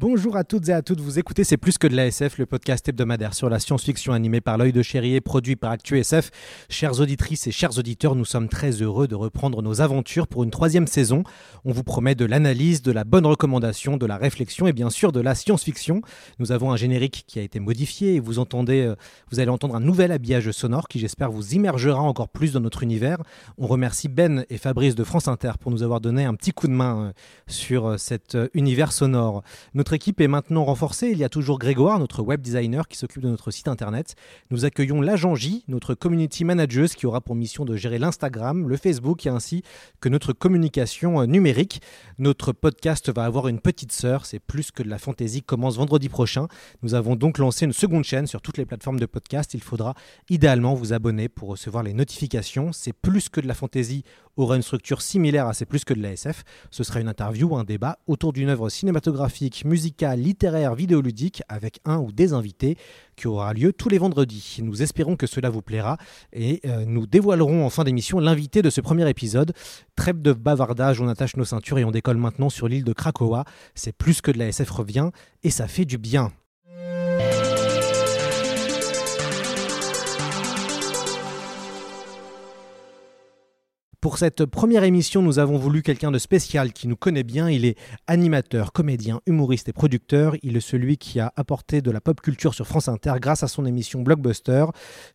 Bonjour à toutes et à toutes, vous écoutez C'est plus que de la SF, le podcast hebdomadaire sur la science-fiction animé par l'œil de chéri produit par ActuSF. Chères auditrices et chers auditeurs, nous sommes très heureux de reprendre nos aventures pour une troisième saison. On vous promet de l'analyse, de la bonne recommandation, de la réflexion et bien sûr de la science-fiction. Nous avons un générique qui a été modifié et vous entendez, euh, vous allez entendre un nouvel habillage sonore qui j'espère vous immergera encore plus dans notre univers. On remercie Ben et Fabrice de France Inter pour nous avoir donné un petit coup de main euh, sur euh, cet univers sonore. Notre équipe est maintenant renforcée. Il y a toujours Grégoire, notre web designer, qui s'occupe de notre site internet. Nous accueillons l'agent J, notre community manager, qui aura pour mission de gérer l'Instagram, le Facebook et ainsi que notre communication euh, numérique. Notre podcast va avoir une petite sœur, c'est plus que de la fantaisie, commence vendredi prochain. Nous avons donc lancé une seconde chaîne sur toutes les plateformes de podcast. Il faudra idéalement vous abonner pour recevoir les notifications. C'est plus que de la fantaisie aura une structure similaire à C'est plus que de la SF. Ce sera une interview ou un débat autour d'une œuvre cinématographique, musicale, littéraire, vidéoludique avec un ou des invités qui aura lieu tous les vendredis. Nous espérons que cela vous plaira et euh, nous dévoilerons en fin d'émission l'invité de ce premier épisode. Trêve de bavardage, on attache nos ceintures et on décolle maintenant sur l'île de Krakoa. C'est plus que de la SF revient et ça fait du bien. Pour cette première émission, nous avons voulu quelqu'un de spécial qui nous connaît bien. Il est animateur, comédien, humoriste et producteur. Il est celui qui a apporté de la pop culture sur France Inter grâce à son émission Blockbuster.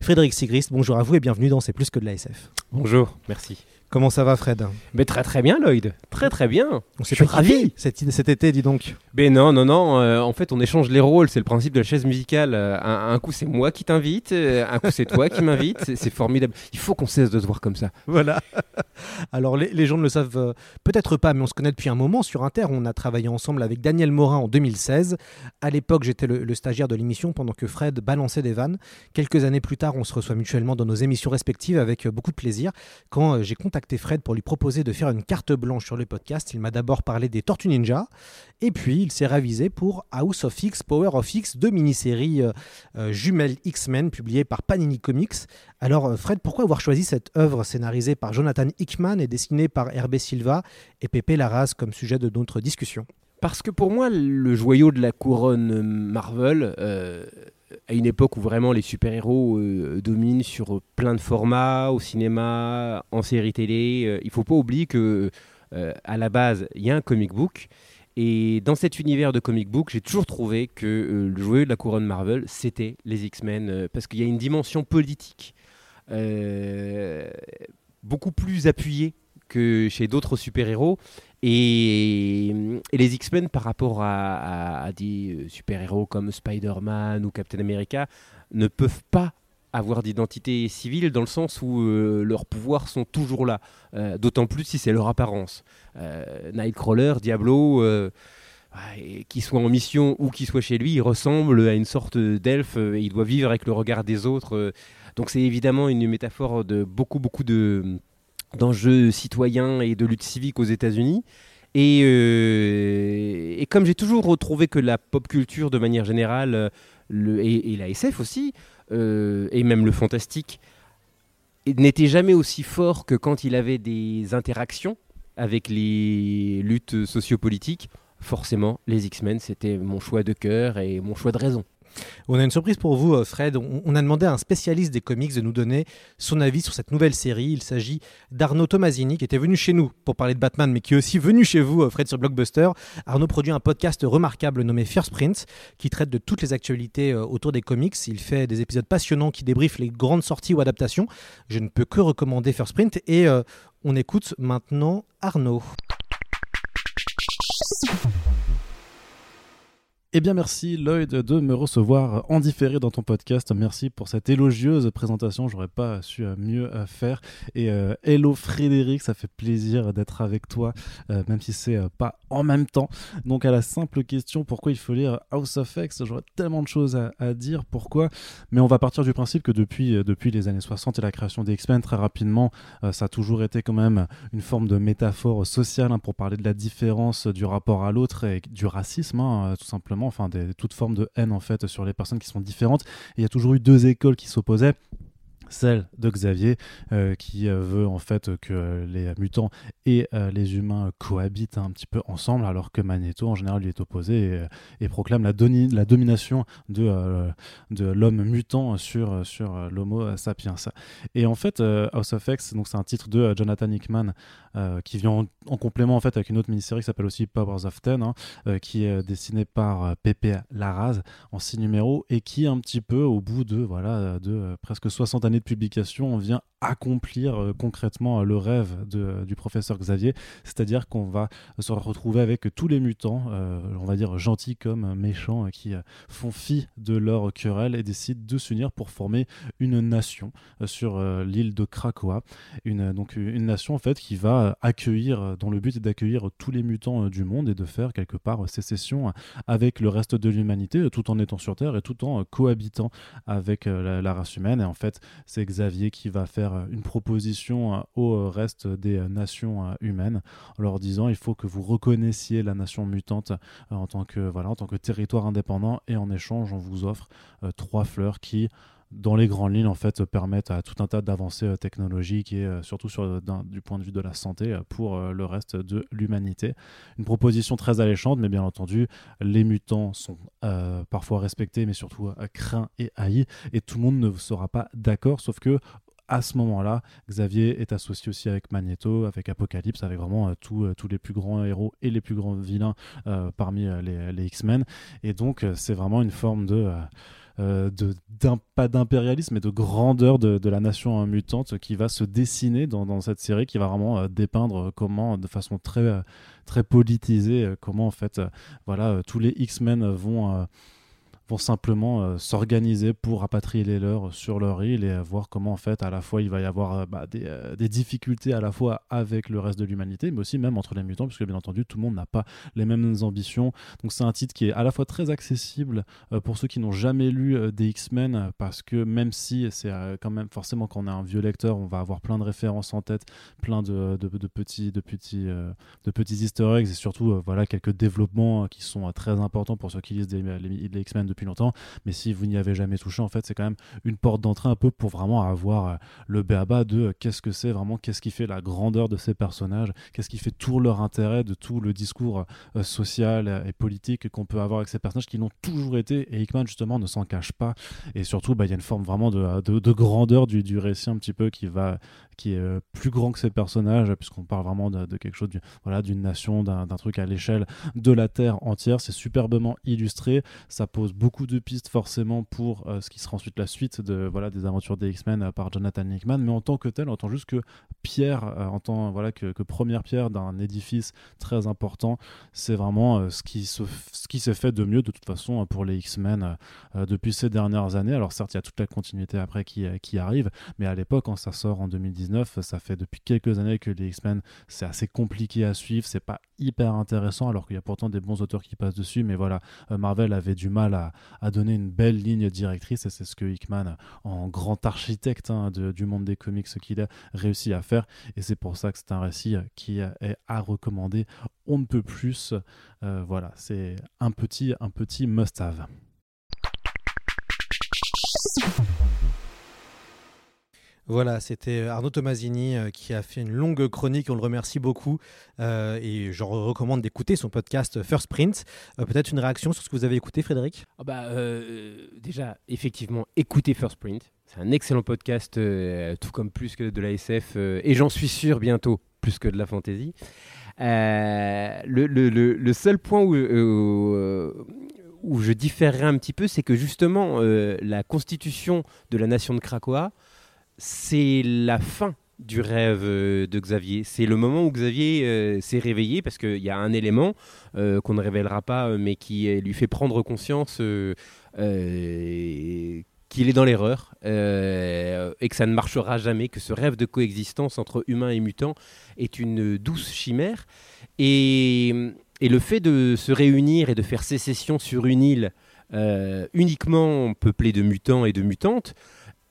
Frédéric Sigrist, bonjour à vous et bienvenue dans C'est plus que de la SF. Bonjour, merci. Comment ça va Fred? Mais très très bien Lloyd, très très bien. On s'est ravi. cet, cet été, dis donc. Mais non, non, non, euh, en fait on échange les rôles, c'est le principe de la chaise musicale. Euh, un, un coup c'est moi qui t'invite, euh, un coup c'est toi qui m'invite, c'est- formidable. Il faut qu'on cesse de se voir comme ça. Voilà. Alors les, les gens ne le savent euh, peut-être pas, mais on se connaît depuis un moment sur Inter. On a travaillé ensemble avec Daniel Morin en 2016. À l'époque, j'étais le, le stagiaire de l'émission pendant que Fred balançait des vannes. Quelques années plus tard, on se reçoit mutuellement dans nos émissions respectives avec beaucoup de plaisir. Quand j'ai contacté Fred pour lui proposer de faire une carte blanche sur le podcast, il m'a d'abord parlé des Tortues Ninja, et puis il s'est ravisé pour House of X, Power of X, deux mini-séries euh, euh, jumelles X-Men publiées par Panini Comics. Alors euh, Fred, pourquoi avoir choisi cette œuvre scénarisée par Jonathan Hickman et dessinée par Hervé Silva et Pépé Larraz comme sujet de notre discussion Parce que pour moi, le joyau de la couronne Marvel, à une époque où vraiment les super-héros euh, dominent sur plein de formats, au cinéma, en série télé, euh, il faut pas oublier que euh, à la base, il y a un comic book. Et dans cet univers de comic book, j'ai toujours trouvé que le joyau de la couronne Marvel, c'était les X-Men, parce qu'il y a une dimension politique beaucoup plus appuyée que chez d'autres super-héros. Et, et les X-Men, par rapport à, des euh, super-héros comme Spider-Man ou Captain America, ne peuvent pas avoir d'identité civile dans le sens où euh, leurs pouvoirs sont toujours là. Euh, D'autant plus si c'est leur apparence. Euh, Nightcrawler, Diablo, euh, qu'il soit en mission ou qu'il soit chez lui, il ressemble à une sorte d'elfe euh, il doit vivre avec le regard des autres. euh. donc c'est évidemment une métaphore de beaucoup, beaucoup de d'enjeux citoyens et de lutte civique aux États-Unis. Et, euh, et comme j'ai toujours retrouvé que la pop culture, de manière générale, euh, et, et la SF aussi, euh, et même le fantastique, n'était jamais aussi fort que quand il avait des interactions avec les luttes sociopolitiques. Forcément, les X-Men, c'était mon choix de cœur et mon choix de raison. On a une surprise pour vous, euh, Fred. On, a demandé à un spécialiste des comics de nous donner son avis sur cette nouvelle série. Il s'agit d'Arnaud Tomasini, qui était venu chez nous pour parler de Batman, mais qui est aussi venu chez vous, euh, Fred, sur Blockbuster. Arnaud produit un podcast remarquable nommé First Print, qui traite de toutes les actualités euh, autour des comics. Il fait des épisodes passionnants qui débriefent les grandes sorties ou adaptations. Je ne peux que recommander First Print. Et on écoute maintenant Arnaud. Eh bien, merci Lloyd de me recevoir en différé dans ton podcast. Merci pour cette élogieuse présentation. J'aurais pas su euh, mieux euh, faire. Et euh, hello Frédéric, ça fait plaisir d'être avec toi, même si c'est euh, pas en même temps. Donc, à la simple question pourquoi il faut lire House of X, j'aurais tellement de choses à, dire. Pourquoi? Mais on va partir du principe que depuis, depuis les années 60 et la création des X-Men, très rapidement, ça a toujours été quand même une forme de métaphore sociale hein, pour parler de la différence du rapport à l'autre et du racisme, hein, tout simplement enfin des, toute forme de haine en fait sur les personnes qui sont différentes. Il y a toujours eu deux écoles qui s'opposaient celle de Xavier euh, qui euh, veut en fait que les mutants et euh, les humains cohabitent un petit peu ensemble alors que Magneto en général lui est opposé et, proclame la, la domination de, de l'homme mutant sur, sur l'homo sapiens. Et en fait House of X c'est un titre de Jonathan Hickman qui vient en, en complément en fait avec une autre mini-série qui s'appelle aussi Powers of Ten hein, qui est dessinée par Pepe Larraz en six numéros et qui un petit peu au bout de voilà de presque 60 années de publication on vient accomplir euh, concrètement euh, le rêve de- du professeur Xavier c'est-à-dire qu'on va se retrouver avec tous les mutants euh, on va dire gentils comme méchants euh, qui euh, font fi de leur querelle et décident de s'unir pour former une nation euh, sur euh, l'île de Krakoa une, donc une nation en fait qui va euh, accueillir, euh, dont le but est d'accueillir tous les mutants euh, du monde et de faire quelque part euh, sécession euh, avec le reste de l'humanité, euh, tout en étant sur Terre et tout en euh, cohabitant avec euh, la, la race humaine. Et en fait, c'est Xavier qui va faire euh, une proposition euh, au euh, reste des nations humaines, en leur disant il faut que vous reconnaissiez la nation mutante en tant que voilà, en tant que territoire indépendant, et en échange, on vous offre trois fleurs qui dans les grandes lignes en fait permettent à tout un tas d'avancées technologiques et surtout sur, du point de vue de la santé pour le reste de l'humanité. Une proposition très alléchante, mais bien entendu, les mutants sont parfois respectés, mais surtout craints et haïs, et tout le monde ne sera pas d'accord, sauf que à ce moment-là, Xavier est associé aussi avec Magneto, avec Apocalypse, avec vraiment euh, euh, tous les plus grands héros et les plus grands vilains euh, parmi euh, les, les X-Men. Et donc, c'est vraiment une forme de... euh, de, pas d'impérialisme, mais de grandeur de, de la nation mutante qui va se dessiner dans, dans cette série, qui va vraiment dépeindre comment, de façon très, très politisée, comment en fait, voilà, tous les X-Men vont, vont simplement euh, s'organiser pour rapatrier les leurs sur leur île et voir comment en fait à la fois il va y avoir euh, bah, des, euh, des difficultés à la fois avec le reste de l'humanité mais aussi même entre les mutants puisque bien entendu tout le monde n'a pas les mêmes ambitions. Donc c'est un titre qui est à la fois très accessible euh, pour ceux qui n'ont jamais lu euh, des X-Men parce que même si c'est euh, quand même forcément quand on est un vieux lecteur on va avoir plein de références en tête plein de, de, de petits de petits de petits easter eggs et surtout voilà quelques développements qui sont très importants pour ceux qui lisent des, les, les X-Men depuis longtemps mais si vous n'y avez jamais touché en fait c'est quand même une porte d'entrée un peu pour vraiment avoir euh, le béaba de euh, qu'est-ce que c'est vraiment qu'est-ce qui fait la grandeur de ces personnages qu'est-ce qui fait tout leur intérêt de tout le discours euh, social et politique qu'on peut avoir avec ces personnages qui l'ont toujours été. Et Hickman justement ne s'en cache pas. Et surtout bah, il y a une forme vraiment de, de, de grandeur du, du récit un petit peu qui va qui est plus grand que ces personnages puisqu'on parle vraiment de, quelque chose du, voilà d'une nation d'un truc à l'échelle de la terre entière. C'est superbement illustré. Ça pose beaucoup de pistes forcément pour euh, ce qui sera ensuite la suite de voilà des aventures des X-Men euh, par Jonathan Hickman. Mais en tant que tel en tant juste que pierre euh, en tant voilà que, que première pierre d'un édifice très important c'est vraiment ce qui ce qui s'est fait de mieux de toute façon pour les X-Men depuis ces dernières années. Alors certes il y a toute la continuité après qui, qui arrive mais à l'époque quand ça sort en 2019 ça fait depuis quelques années que les X-Men c'est assez compliqué à suivre c'est pas hyper intéressant alors qu'il y a pourtant des bons auteurs qui passent dessus mais voilà Marvel avait du mal à, à donner une belle ligne directrice et c'est ce que Hickman en grand architecte hein, du monde des comics ce qu'il a réussi à faire. Et c'est pour ça que c'est un récit qui est à recommander. On ne peut plus Euh, voilà c'est un petit un petit must have Voilà, c'était Arnaud Tomasini euh, qui a fait une longue chronique, on le remercie beaucoup euh, et je recommande d'écouter son podcast First Print. Euh, Peut-être une réaction sur ce que vous avez écouté Frédéric? Ah bah, euh, déjà, effectivement, écoutez First Print. C'est un excellent podcast, euh, tout comme plus que de la SF, euh, et j'en suis sûr bientôt, plus que de la fantasy. Euh, le, seul point où, euh, où je différerai un petit peu, c'est que justement, euh, la constitution de la nation de Krakoa, c'est la fin du rêve euh, de Xavier. C'est le moment où Xavier euh, s'est réveillé parce qu'il y a un élément euh, qu'on ne révélera pas, mais qui lui fait prendre conscience qu'il est dans l'erreur et que ça ne marchera jamais, que ce rêve de coexistence entre humains et mutants est une douce chimère. Et, et le fait de se réunir et de faire sécession sur une île uniquement peuplée de mutants et de mutantes,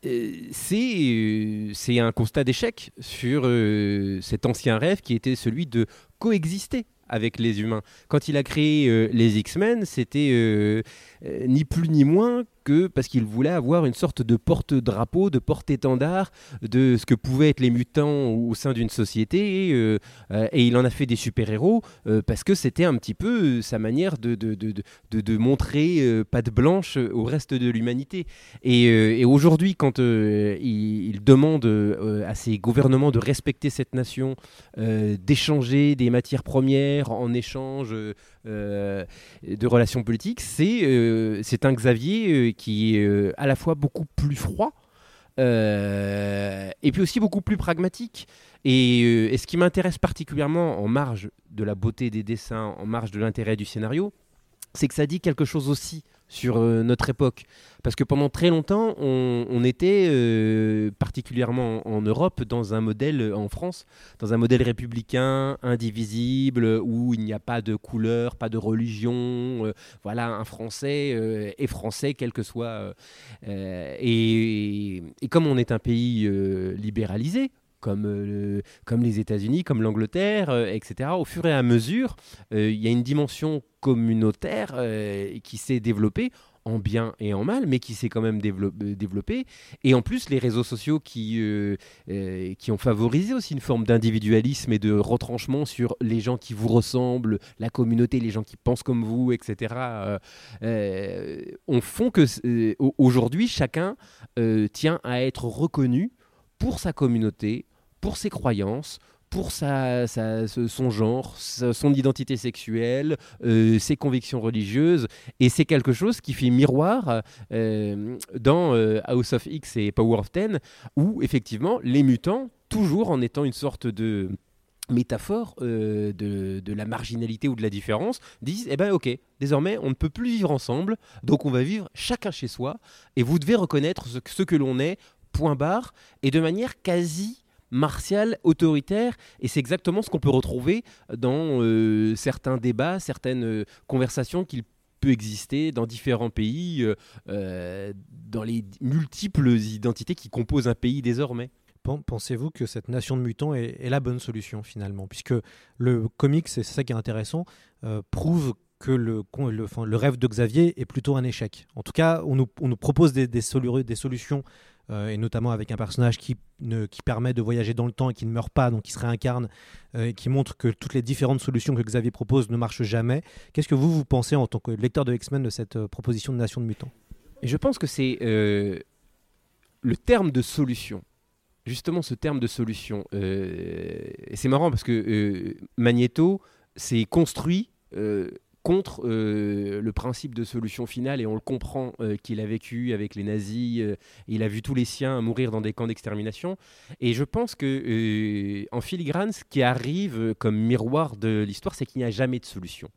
c'est euh, c'est un constat d'échec sur euh, cet ancien rêve qui était celui de coexister avec les humains. Quand il a créé euh, les X-Men, c'était euh, ni plus ni moins que parce qu'il voulait avoir une sorte de porte-drapeau, de porte-étendard de ce que pouvaient être les mutants au sein d'une société. euh, euh, et il en a fait des super-héros parce que c'était un petit peu sa manière de, de, de, de- montrer patte blanche au reste de l'humanité. Et, aujourd'hui, quand il, il demande à ses gouvernements de respecter cette nation, d'échanger des matières premières en échange de relations politiques, c'est euh, c'est un Xavier euh, qui est euh, à la fois beaucoup plus froid et puis aussi beaucoup plus pragmatique. Et ce qui m'intéresse particulièrement en marge de la beauté des dessins, en marge de l'intérêt du scénario, c'est que ça dit quelque chose aussi sur euh, notre époque. Parce que pendant très longtemps, on, était, euh, particulièrement en, Europe, dans un modèle, euh, en France, dans un modèle républicain, indivisible, où il n'y a pas de couleur, pas de religion. voilà, un Français est Français, quel que soit. et, comme on est un pays libéralisé, comme, euh, comme les États-Unis, comme l'Angleterre, euh, etc., au fur et à mesure, euh, il y a une dimension communautaire qui s'est développée en bien et en mal, mais qui s'est quand même dévelop- développée. Et en plus, les réseaux sociaux qui, qui ont favorisé aussi une forme d'individualisme et de retranchement sur les gens qui vous ressemblent, la communauté, les gens qui pensent comme vous, etc., on font que au- aujourd'hui, chacun tient à être reconnu pour sa communauté, pour ses croyances, pour sa, son genre, son identité sexuelle, euh, ses convictions religieuses. Et c'est quelque chose qui fait miroir euh, dans euh, House of X et Power of Ten, où effectivement les mutants, toujours en étant une sorte de métaphore de, la marginalité ou de la différence, disent eh ben ok, désormais on ne peut plus vivre ensemble, donc on va vivre chacun chez soi, et vous devez reconnaître ce que l'on est, point barre, et de manière quasi martiale, autoritaire, et c'est exactement ce qu'on peut retrouver dans euh, certains débats, certaines euh, conversations qu'il peut exister dans différents pays, euh, dans les multiples identités qui composent un pays désormais. Pen- Pensez-vous que cette nation de mutants est, la bonne solution finalement? Puisque le comics, c'est ça qui est intéressant, prouve que le, rêve de Xavier est plutôt un échec. En tout cas, on nous, propose des solutions, euh, et notamment avec un personnage qui, ne, qui permet de voyager dans le temps et qui ne meurt pas, donc qui se réincarne, euh, et qui montre que toutes les différentes solutions que Xavier propose ne marchent jamais. Qu'est-ce que vous, vous pensez en tant que lecteur de X-Men de cette euh, proposition de nation de mutants? Je pense que c'est le terme de solution. Justement, ce terme de solution. c'est marrant parce que Magneto s'est construit contre euh, le principe de solution finale et on le comprend euh, qu'il a vécu avec les nazis, euh, il a vu tous les siens mourir dans des camps d'extermination. Et je pense que en filigrane, ce qui arrive comme miroir de l'histoire, c'est qu'il n'y a jamais de solution.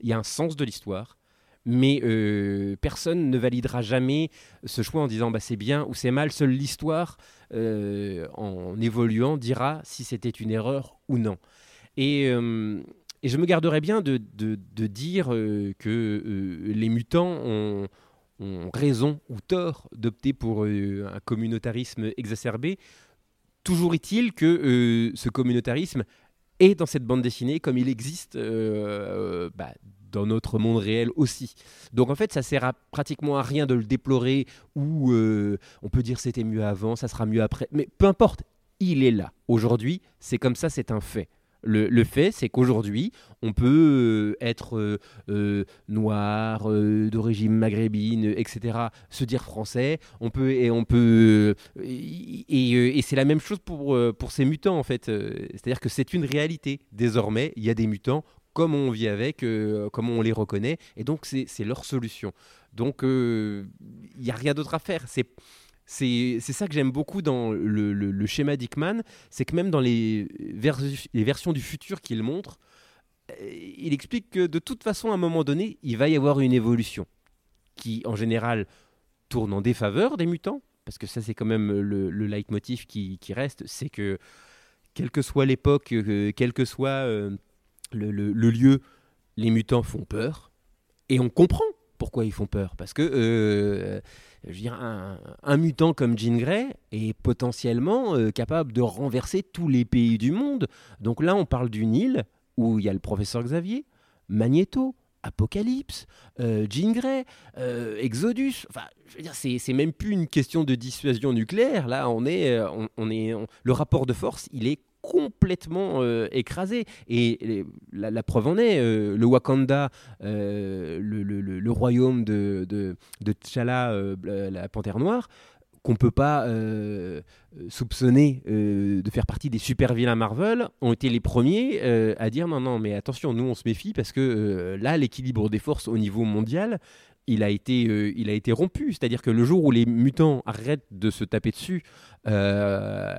Il y a un sens de l'histoire, mais personne ne validera jamais ce choix en disant bah, c'est bien ou c'est mal. Seule l'histoire, en évoluant, dira si c'était une erreur ou non. Et, et je me garderais bien de, de- dire euh, que euh, les mutants ont, raison ou tort d'opter pour euh, un communautarisme exacerbé. Toujours est-il que ce communautarisme est dans cette bande dessinée comme il existe bah, dans notre monde réel aussi. Donc en fait, ça sert à, pratiquement à rien de le déplorer ou on peut dire c'était mieux avant, ça sera mieux après. Mais peu importe, il est là. Aujourd'hui, c'est comme ça, c'est un fait. Le, fait, c'est qu'aujourd'hui, on peut euh, être euh, euh, noir, d'origine maghrébine, etc., se dire français, on peut, et on peut, et, c'est la même chose pour, pour ces mutants, en fait. C'est-à-dire que c'est une réalité. Désormais, il y a des mutants, comme on vit avec, comme on les reconnaît, et donc c'est leur solution. Donc, il n'y a rien d'autre à faire. C'est ça que j'aime beaucoup dans le, le- le schéma d'Hickman, c'est que même dans les, vers- les versions du futur qu'il montre, euh, il explique que de toute façon, à un moment donné, il va y avoir une évolution qui, en général, tourne en défaveur des mutants, parce que ça, c'est quand même le, le leitmotiv qui, qui reste, c'est que, quelle que soit l'époque, euh, quel que soit euh, le, le- le lieu, les mutants font peur, et on comprend pourquoi ils font peur, parce que euh, je veux dire, un, mutant comme Jean Grey est potentiellement euh, capable de renverser tous les pays du monde. Donc là, on parle d'une île où il y a le professeur Xavier, Magneto, Apocalypse, euh, Jean Grey, euh, Exodus. Enfin, je veux dire, c'est même plus une question de dissuasion nucléaire. Là, on est, euh, on, est, le rapport de force, il est complètement euh, écrasé. Et la, preuve en est, euh, le Wakanda, euh, le, royaume de, de, T'Challa, euh, la panthère noire, qu'on peut pas soupçonner de faire partie des super vilains Marvel, ont été les premiers à dire non, non, mais attention, nous on se méfie parce que là, l'équilibre des forces au niveau mondial, il a été, euh, il a été rompu. C'est-à-dire que le jour où les mutants arrêtent de se taper dessus, euh,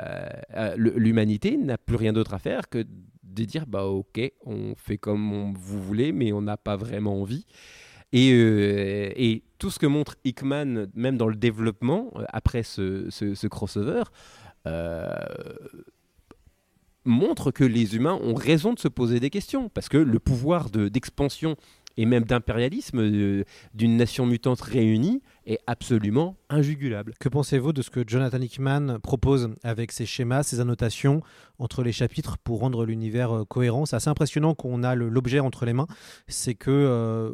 euh, l'humanité n'a plus rien d'autre à faire que de dire bah ok, on fait comme on- vous voulez, mais on n'a pas vraiment envie. Et, tout ce que montre Hickman, même dans le développement, après ce, crossover, montre que les humains ont raison de se poser des questions. Parce que le pouvoir de- d'expansion et même d'impérialisme euh, d'une nation mutante réunie est absolument injugulable. Que pensez-vous de ce que Jonathan Hickman propose avec ses schémas, ses annotations entre les chapitres pour rendre l'univers euh, cohérent? C'est assez impressionnant qu'on a l'objet entre les mains. C'est que euh,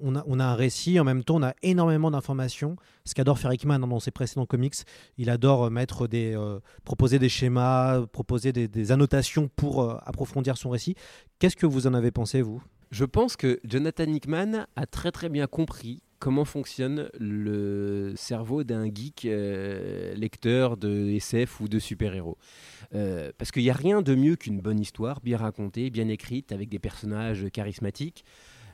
on, a, un récit, en même temps on a énormément d'informations. Ce qu'adore faire Hickman hein, dans ses précédents comics, il adore mettre des, proposer des schémas, proposer des, annotations pour approfondir son récit. Qu'est-ce que vous en avez pensé, vous? Je pense que Jonathan Hickman a très très bien compris comment fonctionne le cerveau d'un geek euh, lecteur de SF ou de super-héros. Euh, parce qu'il n'y a rien de mieux qu'une bonne histoire, bien racontée, bien écrite, avec des personnages charismatiques.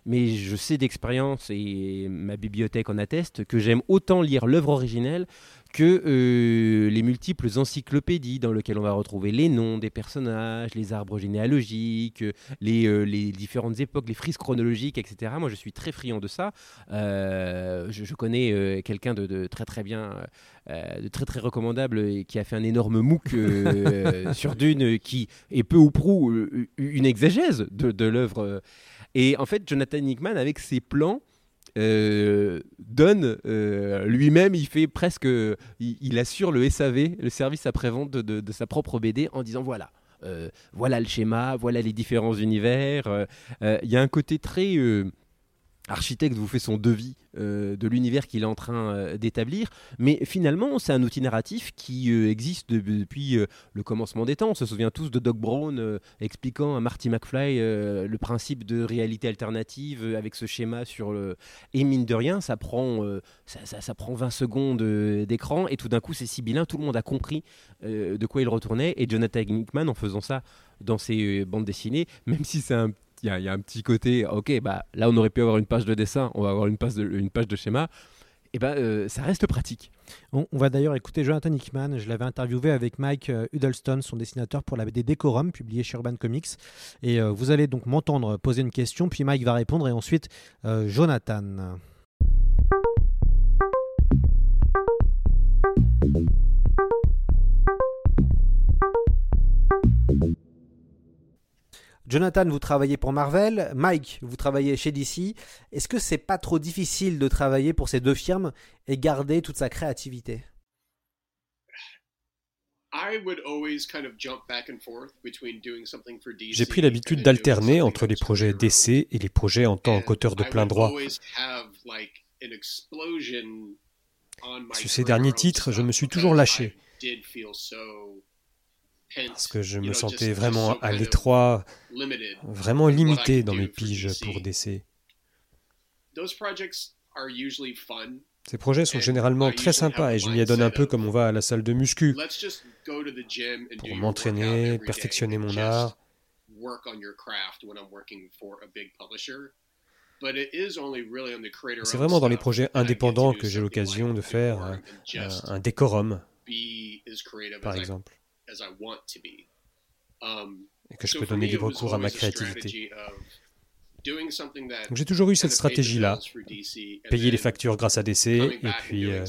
Mais je sais d'expérience, et ma bibliothèque en atteste, que j'aime autant lire l'œuvre originelle que euh, les multiples encyclopédies dans lesquelles on va retrouver les noms des personnages, les arbres généalogiques, les, euh, les différentes époques, les frises chronologiques, etc. Moi, je suis très friand de ça. Euh, je, je connais quelqu'un de, de très très bien, de très très recommandable et qui a fait un énorme MOOC sur Dune qui est peu ou prou une exégèse de, de l'œuvre. Et en fait, Jonathan Hickman, avec ses plans, euh, donne euh, lui-même, il fait presque, il, assure le SAV, le service après-vente de, sa propre BD, en disant voilà, euh, voilà le schéma, voilà les différents univers. Il y a un côté très architecte vous fait son devis euh, de l'univers qu'il est en train euh, d'établir, mais finalement c'est un outil narratif qui euh, existe de- depuis le commencement des temps. On se souvient tous de Doc Brown expliquant à Marty McFly le principe de réalité alternative avec ce schéma sur le... Et mine de rien, ça prend, ça, ça- prend 20 secondes d'écran et tout d'un coup c'est sibyllin, tout le monde a compris de quoi il retournait et Jonathan Hickman en faisant ça dans ses bandes dessinées, même si c'est un y, a- y a un petit côté, ok, bah là on aurait pu avoir une page de dessin, on va avoir une page de, une page de schéma, et ben euh, ça reste pratique. On, va d'ailleurs écouter Jonathan Hickman. Je l'avais interviewé avec Mike euh, Huddleston, son dessinateur pour la BD Decorum, publiée chez Urban Comics. Et euh, vous allez donc m'entendre poser une question, puis Mike va répondre, et ensuite Jonathan. Jonathan, vous travaillez pour Marvel. Mike, vous travaillez chez DC. Est-ce que c'est pas trop difficile de travailler pour ces deux firmes et garder toute sa créativité? J'ai pris l'habitude d'alterner entre les projets d'essai et les projets en tant qu'auteur de plein droit. Sur ces derniers titres, je me suis toujours lâché parce que je me sentais vraiment à l'étroit, vraiment limité dans mes piges pour DC. Ces projets sont généralement très sympas et je m'y adonne un peu comme on va à la salle de muscu. Pour m'entraîner, perfectionner mon art. C'est vraiment dans les projets indépendants que j'ai l'occasion de faire un, un décorum, par exemple, et que je peux donner libre cours à ma créativité. J'ai toujours eu cette stratégie-là, payer les factures grâce à DC et puis euh,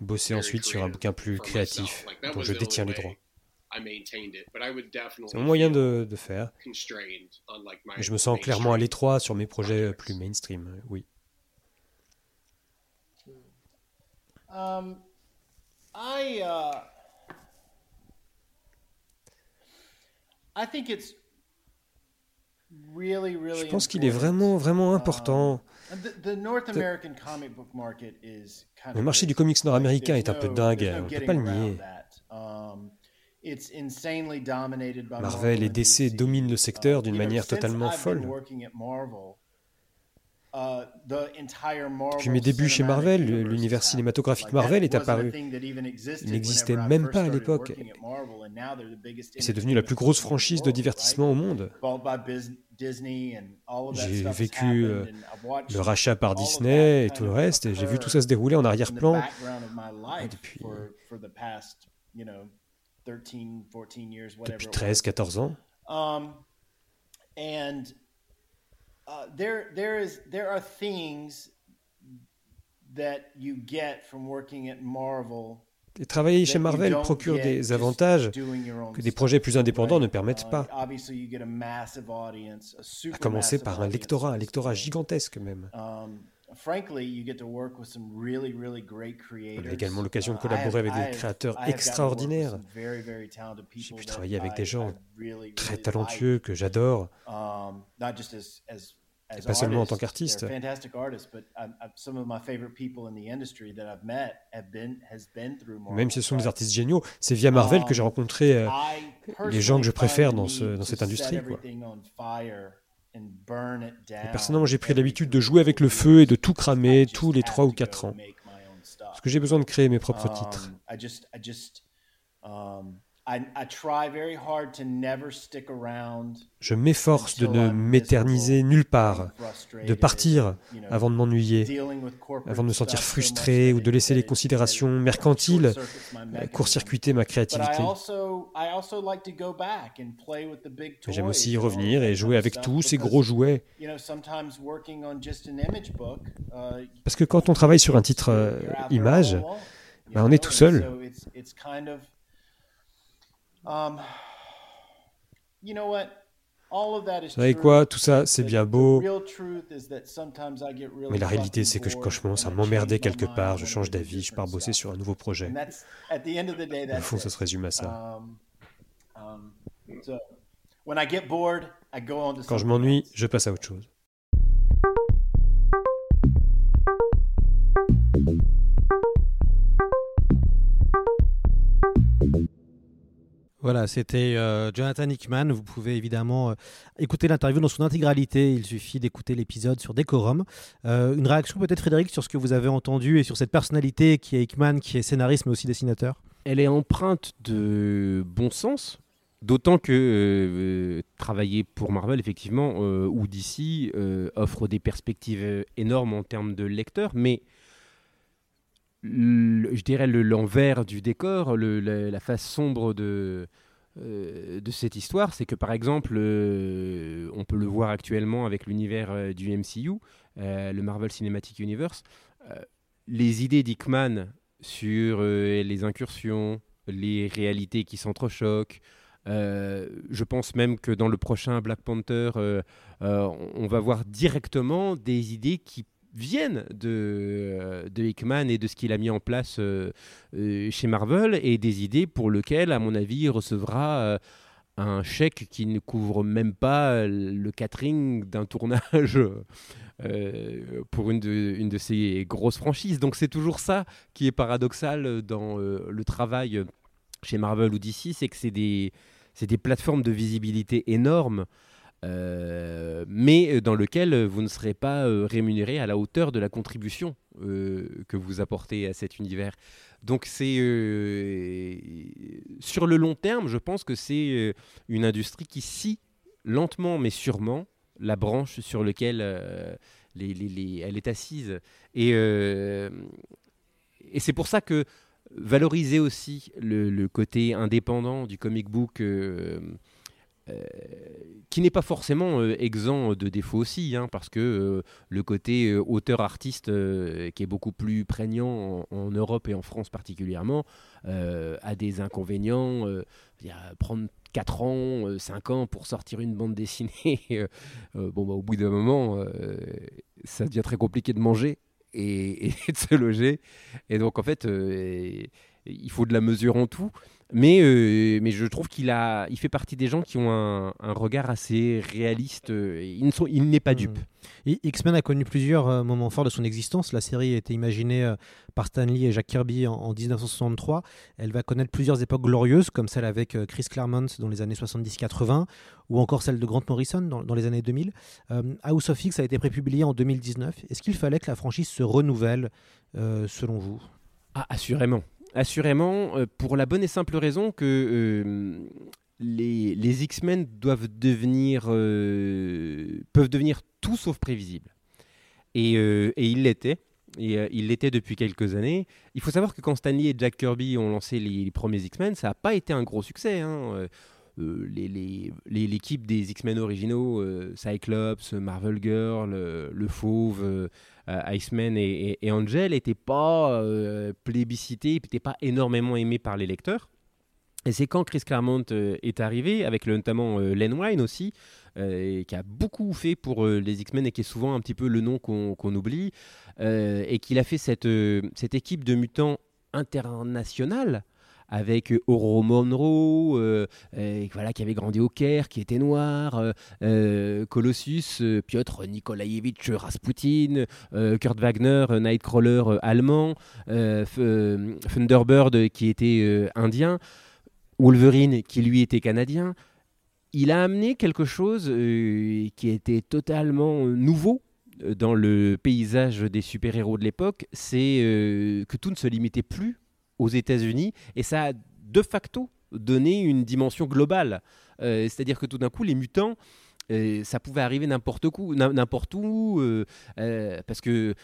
bosser ensuite sur un bouquin plus créatif dont je détiens les droits. C'est mon moyen de, de faire. Et je me sens clairement à l'étroit sur mes projets plus mainstream, oui. Um, I, uh, Je pense qu'il est vraiment, vraiment important. The, the North American comic book market is kind Le marché du comics nord-américain est un peu dingue, on ne peut pas le nier. Um, Marvel et DC dominent le secteur d'une You know, manière totalement folle. working at Marvel, uh, the entire Marvel Depuis mes débuts chez Marvel, l'univers cinématographique Marvel est apparu. Il n'existait même pas à l'époque. Et c'est devenu la plus grosse franchise de divertissement au monde. J'ai vécu euh, le rachat par Disney et tout le reste, et j'ai vu tout ça se dérouler en arrière-plan. life depuis- for, for the past, you know, 13, 14 years, whatever Depuis it 13, was. 14 ans. Um, uh, there, there is, there are things that you get from working at Marvel Et travailler chez Marvel procure des avantages doing your own que des projets plus indépendants ne permettent Uh, pas. obviously, you get a massive audience, a À commencer par un lectorat, un lectorat gigantesque même. Um, frankly, you get to work with some really, really great On a également l'occasion de Uh, collaborer avec des créateurs extraordinaires. some very, very talented J'ai people pu travailler avec des gens très talentueux que j'adore. um, not just as- as- as Et pas seulement en tant artists, qu'artiste. um, uh. Même si ce sont des artistes géniaux, c'est via Marvel que j'ai rencontré euh, les gens que je préfère dans, ce- dans cette industrie. Quoi. Personnellement, j'ai pris l'habitude de jouer avec le feu et de tout cramer tous les have 3 ou to 4 go ans. Parce que j'ai besoin de créer mes propres Um, titres. I just, I just, I, I try very hard to never stick around Je m'efforce de ne m'éterniser nulle part, de partir avant de m'ennuyer, avant de me sentir frustré ou de laisser les considérations mercantiles euh, court-circuiter ma créativité. J'aime aussi y revenir et jouer avec tous ces gros jouets. Uh, Parce que quand on travaille sur un titre euh, image, bah, on est tout seul. Vous savez quoi, tout ça c'est bien beau, mais la réalité c'est que quand je commence à m'emmerder quelque part, je change d'avis, je pars bosser sur un nouveau projet. Au fond, ça se résume à ça. Um, um, Quand je m'ennuie, je passe à autre chose. Voilà, c'était euh, Jonathan Hickman. Vous pouvez évidemment euh, écouter l'interview dans son intégralité. Il suffit d'écouter l'épisode sur Decorum. Euh, une réaction peut-être, Frédéric, sur ce que vous avez entendu et sur cette personnalité qui est Hickman, qui est scénariste mais aussi dessinateur? Elle est empreinte de bon sens, d'autant que travailler pour Marvel, effectivement, ou DC, offre des perspectives énormes en termes de lecteurs, mais je dirais le- l'envers du décor, la, la face sombre de, euh, de cette histoire, c'est que par exemple, euh, on peut le voir actuellement avec l'univers euh, du MCU, le Marvel Cinematic Universe, les idées d'Hickman sur les incursions, les réalités qui s'entrechoquent. je pense même que dans le prochain Black Panther, on va voir directement des idées qui viennent de, euh, de Hickman et de ce qu'il a mis en place euh, euh, chez Marvel et des idées pour lesquelles, à mon avis, il recevra un chèque qui ne couvre même pas le catering d'un tournage pour une de, une de ces grosses franchises. Donc c'est toujours ça qui est paradoxal dans le travail chez Marvel ou DC, c'est que c'est des, c'est des plateformes de visibilité énormes. Euh, mais dans lequel vous ne serez pas euh, rémunéré à la hauteur de la contribution euh, que vous apportez à cet univers. Donc c'est euh, sur le long terme, je pense que c'est euh, une industrie qui scie lentement mais sûrement la branche sur laquelle euh, elle est assise. Et c'est pour ça que valoriser aussi le, côté indépendant du comic book. Qui n'est pas forcément exempt de défauts aussi, hein, parce que le côté auteur-artiste, qui est beaucoup plus prégnant en, Europe et en France particulièrement, a des inconvénients. prendre 4 ans, 5 euh, ans pour sortir une bande dessinée, euh, euh, bon, bah, au bout d'un moment, ça devient très compliqué de manger et, de se loger. Et donc, en fait, il faut de la mesure en tout. Mais, euh, mais je trouve qu'il a, il fait partie des gens qui ont un, regard assez réaliste. Euh, il, il n'est pas hmm. dupe. X-Men a connu plusieurs euh, moments forts de son existence. La série a été imaginée par Stan Lee et Jack Kirby en, 1963. Elle va connaître plusieurs époques glorieuses, comme celle avec Chris Claremont dans les années 70-80, ou encore celle de Grant Morrison dans, les années 2000. House of X a été prépublié en 2019. Est-ce qu'il fallait que la franchise se renouvelle, selon vous? Ah, Assurément. Assurément, euh, pour la bonne et simple raison que euh, les, X-Men doivent devenir, euh, peuvent devenir tout sauf prévisibles. Et, ils l'étaient. Et il l'était depuis quelques années. Il faut savoir que quand Stanley et Jack Kirby ont lancé les, premiers X-Men, ça n'a pas été un gros succès. Hein. L'équipe des X-Men originaux, Cyclops, Marvel Girl, le Fauve, euh, Iceman et, Angel n'étaient pas euh, plébiscités, n'étaient pas énormément aimés par les lecteurs. Et c'est quand Chris Claremont euh, est arrivé, avec notamment Len Wein aussi, qui a beaucoup fait pour les X-Men et qui est souvent un petit peu le nom qu'on oublie, et qu'il a fait cette, cette équipe de mutants internationale avec euh, Oro Monroe, euh, voilà, qui avait grandi au Caire, qui était noir, euh, Colossus, Piotr Nikolaevich Rasputin, Kurt Wagner, Nightcrawler allemand, Thunderbird qui était indien, Wolverine qui lui était canadien. Il a amené quelque chose qui était totalement nouveau dans le paysage des super-héros de l'époque, c'est que tout ne se limitait plus aux États-Unis et ça a de facto donné une dimension globale. Euh, c'est-à-dire que tout d'un coup, les mutants, euh, ça pouvait arriver n'importe où, n'importe où euh, parce que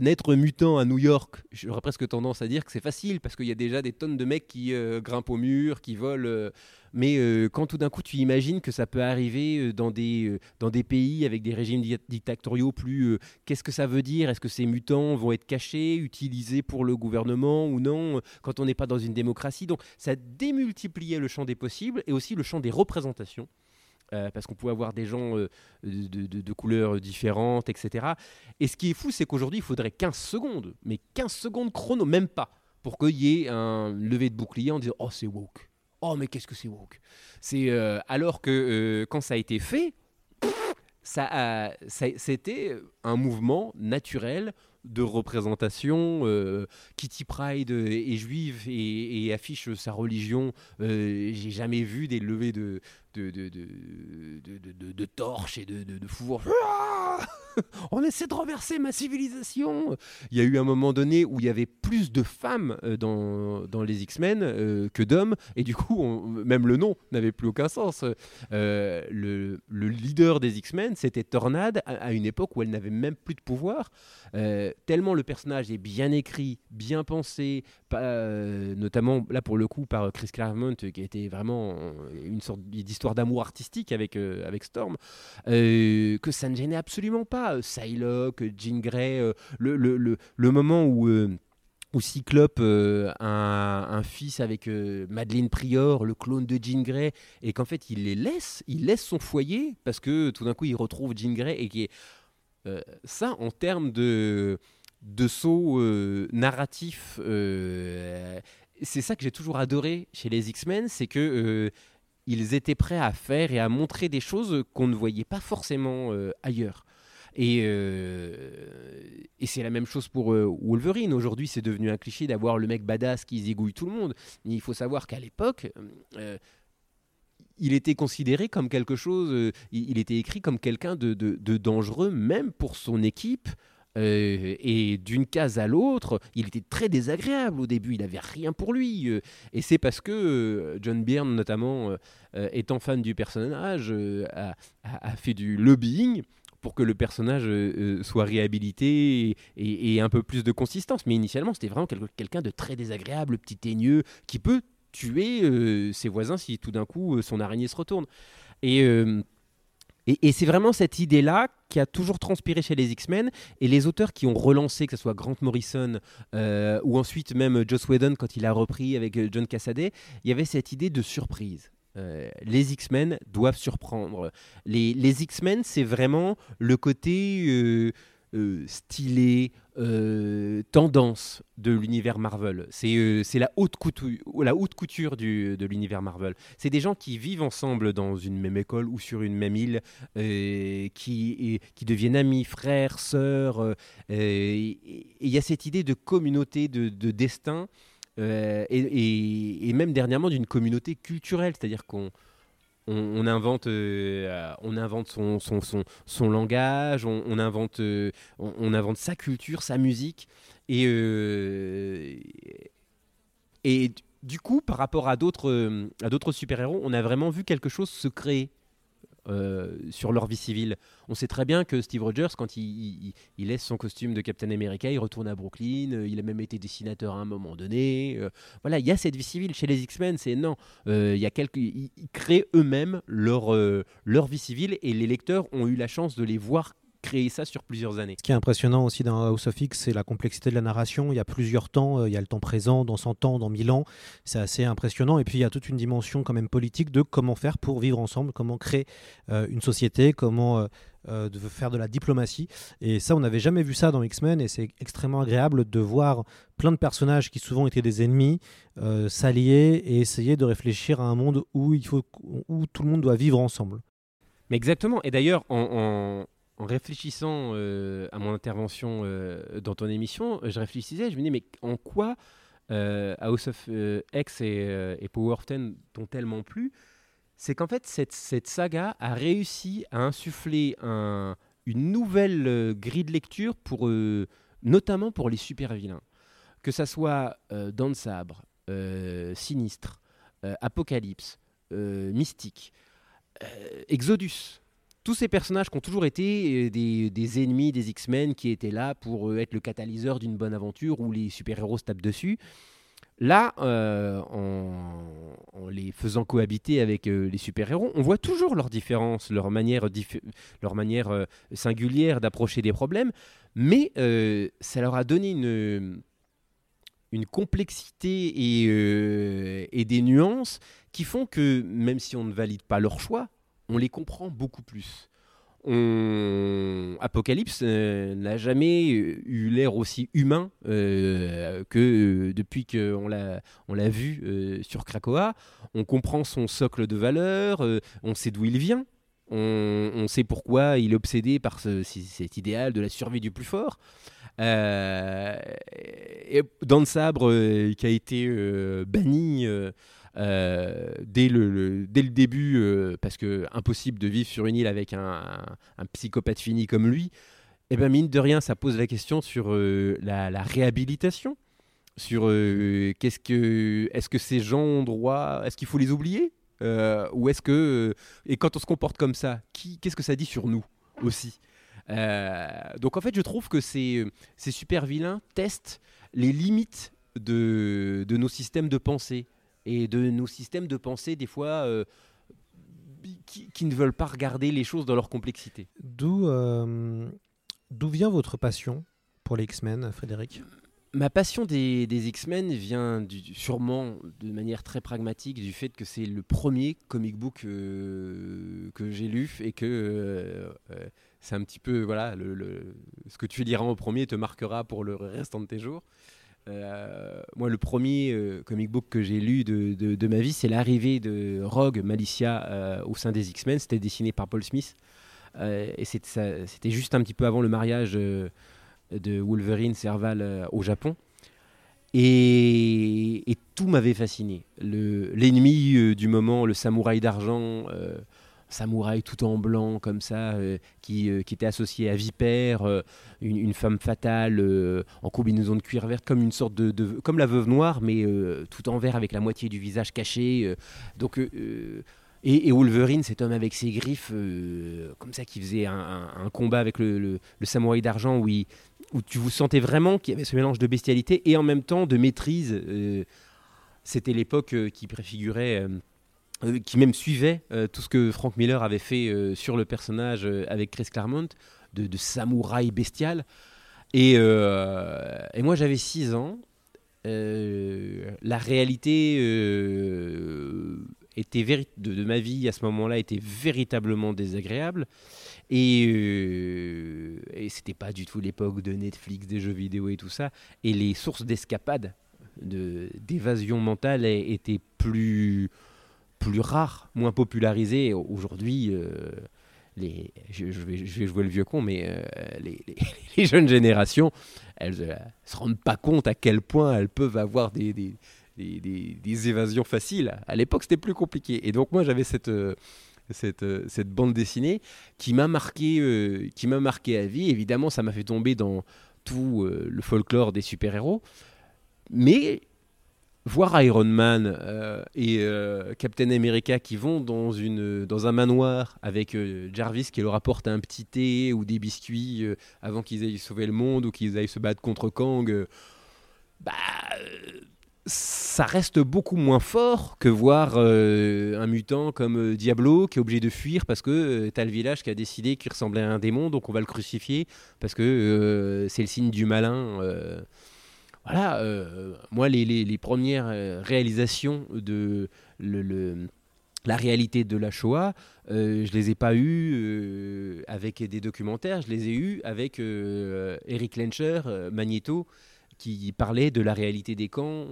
naître mutant à New York, j'aurais presque tendance à dire que c'est facile parce qu'il y a déjà des tonnes de mecs qui grimpent au mur, qui volent mais euh, quand tout d'un coup tu imagines que ça peut arriver euh, dans des, euh, dans des pays avec des régimes dictatoriaux plus... Qu'est-ce que ça veut dire? Est-ce que ces mutants vont être cachés, utilisés pour le gouvernement ou non Quand on n'est pas dans une démocratie? Donc ça démultipliait le champ des possibles et aussi le champ des représentations. Parce qu'on pouvait avoir des gens de, de, couleurs différentes, etc. Et ce qui est fou, c'est qu'aujourd'hui, il faudrait 15 secondes, mais 15 secondes chrono, même pas, pour qu'il y ait un lever de bouclier en disant Oh, c'est woke oh mais qu'est-ce que c'est woke? C'est euh, alors que euh, quand ça a été fait, ça, c'était un mouvement naturel de représentation. Euh, Kitty Pride est juive et, affiche sa religion. J'ai jamais vu des levées de, de, torches et de, de. on essaie de renverser ma civilisation. Il y a eu un moment donné où il y avait plus de femmes euh, dans, dans les X-Men euh, que d'hommes, et du coup, même le nom n'avait plus aucun sens. Euh, le, le, leader des X-Men, c'était Tornade, à, une époque où elle n'avait même plus de pouvoir. tellement le personnage est bien écrit, bien pensé, notamment là pour le coup par Chris Claremont, qui été vraiment une sorte d'histoire d'amour artistique avec, avec Storm, que ça ne gênait absolument pas. Euh, Psylocke, Jean Grey, euh, le, le, le, moment où euh, où Cyclope a un, fils avec Madeleine Prior, le clone de Jean Grey, et qu'en fait il les laisse, il laisse son foyer parce que tout d'un coup il retrouve Jean Grey et qui est ça en termes de de saut narratif. c'est ça que j'ai toujours adoré chez les X-Men, c'est que ils étaient prêts à faire et à montrer des choses qu'on ne voyait pas forcément ailleurs. Euh, et, c'est la même chose pour euh, Wolverine. Aujourd'hui, c'est devenu un cliché d'avoir le mec badass qui zigouille tout le monde. il faut savoir qu'à l'époque, euh, il était considéré comme quelque chose, il, était écrit comme quelqu'un de, dangereux, même pour son équipe. et d'une case à l'autre, il était très désagréable au début, il n'avait rien pour lui. et c'est parce que John Byrne, notamment, étant fan du personnage, a, fait du lobbying pour que le personnage soit réhabilité et, un peu plus de consistance. Mais initialement, c'était vraiment quelqu'un de très désagréable, petit teigneux, qui peut tuer ses voisins si tout d'un coup son araignée se retourne. Et c'est vraiment cette idée-là qui a toujours transpiré chez les X-Men. Et les auteurs qui ont relancé, que ce soit Grant Morrison euh, ou ensuite même Joss Whedon quand il a repris avec euh, John Cassaday, il y avait cette idée de surprise. Euh, les X-Men doivent surprendre. Les, X-Men, c'est vraiment le côté euh, stylé, euh, tendance de l'univers Marvel. C'est la, haute couture, du, de l'univers Marvel. C'est des gens qui vivent ensemble dans une même école ou sur une même île, qui, deviennent amis, frères, sœurs. il y a cette idée de communauté, de, destin. Et, même dernièrement d'une communauté culturelle, c'est-à-dire qu'on euh, on invente son, langage, on, invente, euh, sa culture, sa musique. Et, euh, et du coup, par rapport à d'autres super-héros, on a vraiment vu quelque chose se créer. Euh, sur leur vie civile. On sait très bien que Steve Rogers, quand il, laisse son costume de Captain America, il retourne à Brooklyn, euh, il a même été dessinateur à un moment donné. Euh, voilà, il y a cette vie civile chez les X-Men, c'est non. il y a quelques, ils, créent eux-mêmes leur, leur vie civile et les lecteurs ont eu la chance de les voir créer ça sur plusieurs années. Ce qui est impressionnant aussi dans House of X, c'est la complexité de la narration. Il y a plusieurs temps, euh, il y a le temps présent, dans 100 ans, dans 1000 ans. C'est assez impressionnant. Et puis il y a toute une dimension quand même politique de comment faire pour vivre ensemble, comment créer euh, une société, comment euh, de faire de la diplomatie. Et ça, on n'avait jamais vu ça dans X-Men et c'est extrêmement agréable de voir plein de personnages qui souvent étaient des ennemis s'allier et essayer de réfléchir à un monde où, il faut, où tout le monde doit vivre ensemble. Mais exactement. Et d'ailleurs, en, en réfléchissant euh, à mon intervention euh, dans ton émission, je réfléchissais, je me dis, mais en quoi euh, House of X et, Power of Ten t'ont tellement plu? C'est qu'en fait, cette, saga a réussi à insuffler un, une nouvelle grille de lecture, pour, notamment pour les super-vilains. Que ça soit Dan Sabre, Sinistre, Apocalypse, Mystique, Exodus tous ces personnages qui ont toujours été euh, des, ennemis des X-Men qui étaient là pour euh, être le catalyseur d'une bonne aventure où les super-héros se tapent dessus. Là, euh, en, les faisant cohabiter avec les super-héros, on voit toujours leurs différences, leur manière, manière singulière d'approcher des problèmes, mais ça leur a donné une, complexité et des nuances qui font que, même si on ne valide pas leur choix, on les comprend beaucoup plus. Apocalypse euh, n'a jamais eu l'air aussi humain euh, que euh, depuis qu'on l'a, l'a vu sur Krakoa. On comprend son socle de valeurs, on sait d'où il vient, on, sait pourquoi il est obsédé par cet idéal de la survie du plus fort. dans le sabre qui a été banni dès, le, dès le début, euh, parce que impossible de vivre sur une île avec un, psychopathe fini comme lui, eh ben mine de rien, ça pose la question sur euh, la, réhabilitation, sur qu'est-ce que, est-ce que ces gens ont droit, est-ce qu'il faut les oublier, ou est-ce que, et quand on se comporte comme ça, qu'est-ce que ça dit sur nous aussi? Donc en fait, je trouve que ces, ces super vilains testent les limites de, de nos systèmes de pensée, et de nos systèmes de pensée, des fois, euh, qui, ne veulent pas regarder les choses dans leur complexité. D'où euh, d'où vient votre passion pour les X-Men, Frédéric? Ma passion des, des X-Men vient du, sûrement de manière très pragmatique du fait que c'est le premier comic book euh, que j'ai lu et que c'est un petit peu voilà le, ce que tu liras en premier te marquera pour le restant de tes jours. Euh, moi, le premier euh, comic book que j'ai lu de, de, ma vie, c'est l'arrivée de Rogue Malicia euh, au sein des X-Men. C'était dessiné par Paul Smith. et c'était juste un petit peu avant le mariage de Wolverine Serval au Japon. Et, et tout m'avait fasciné. L'ennemi du moment, le samouraï d'argent samouraï tout en blanc comme ça, euh, qui, euh, qui, était associé à Vipère, euh, une, femme fatale en combinaison de cuir verte, comme une sorte de, comme la veuve noire, mais tout en vert avec la moitié du visage caché. donc Et, Wolverine, cet homme avec ses griffes, comme ça, qui faisait un, combat avec le, le, samouraï d'argent où, où tu vous sentais vraiment qu'il y avait ce mélange de bestialité et en même temps de maîtrise. C'était l'époque qui préfigurait euh, qui même suivait euh, tout ce que Frank Miller avait fait euh, sur le personnage avec Chris Claremont, de, samouraï bestial. Et, moi j'avais 6 ans. la réalité était de, de, ma vie à ce moment-là était véritablement désagréable. Et, et c'était pas du tout l'époque de Netflix, des jeux vidéo et tout ça. Et les sources d'escapade, d'évasion mentale étaient plus plus rare, moins popularisé. Aujourd'hui, euh, je, vais, jouer le vieux con, mais euh, les, jeunes générations, elles ne euh, se rendent pas compte à quel point elles peuvent avoir des, évasions faciles. À l'époque, c'était plus compliqué. Et donc, moi, j'avais cette, bande dessinée qui m'a marqué, qui m'a marqué à vie. Évidemment, ça m'a fait tomber dans tout le folklore des super-héros. Mais voir Iron Man euh, et euh, Captain America qui vont dans, une, dans un manoir avec euh, Jarvis qui leur apporte un petit thé ou des biscuits avant qu'ils aillent sauver le monde ou qu'ils aillent se battre contre Kang, bah, ça reste beaucoup moins fort que voir un mutant comme Diablo qui est obligé de fuir parce que t'as le village qui a décidé qu'il ressemblait à un démon donc on va le crucifier parce que c'est le signe du malin voilà, euh, moi, les, premières euh, réalisations de la réalité de la Shoah, euh, je les ai pas eues avec des documentaires, je les ai eues avec Eric Lencher, Magneto, qui parlait de la réalité des camps.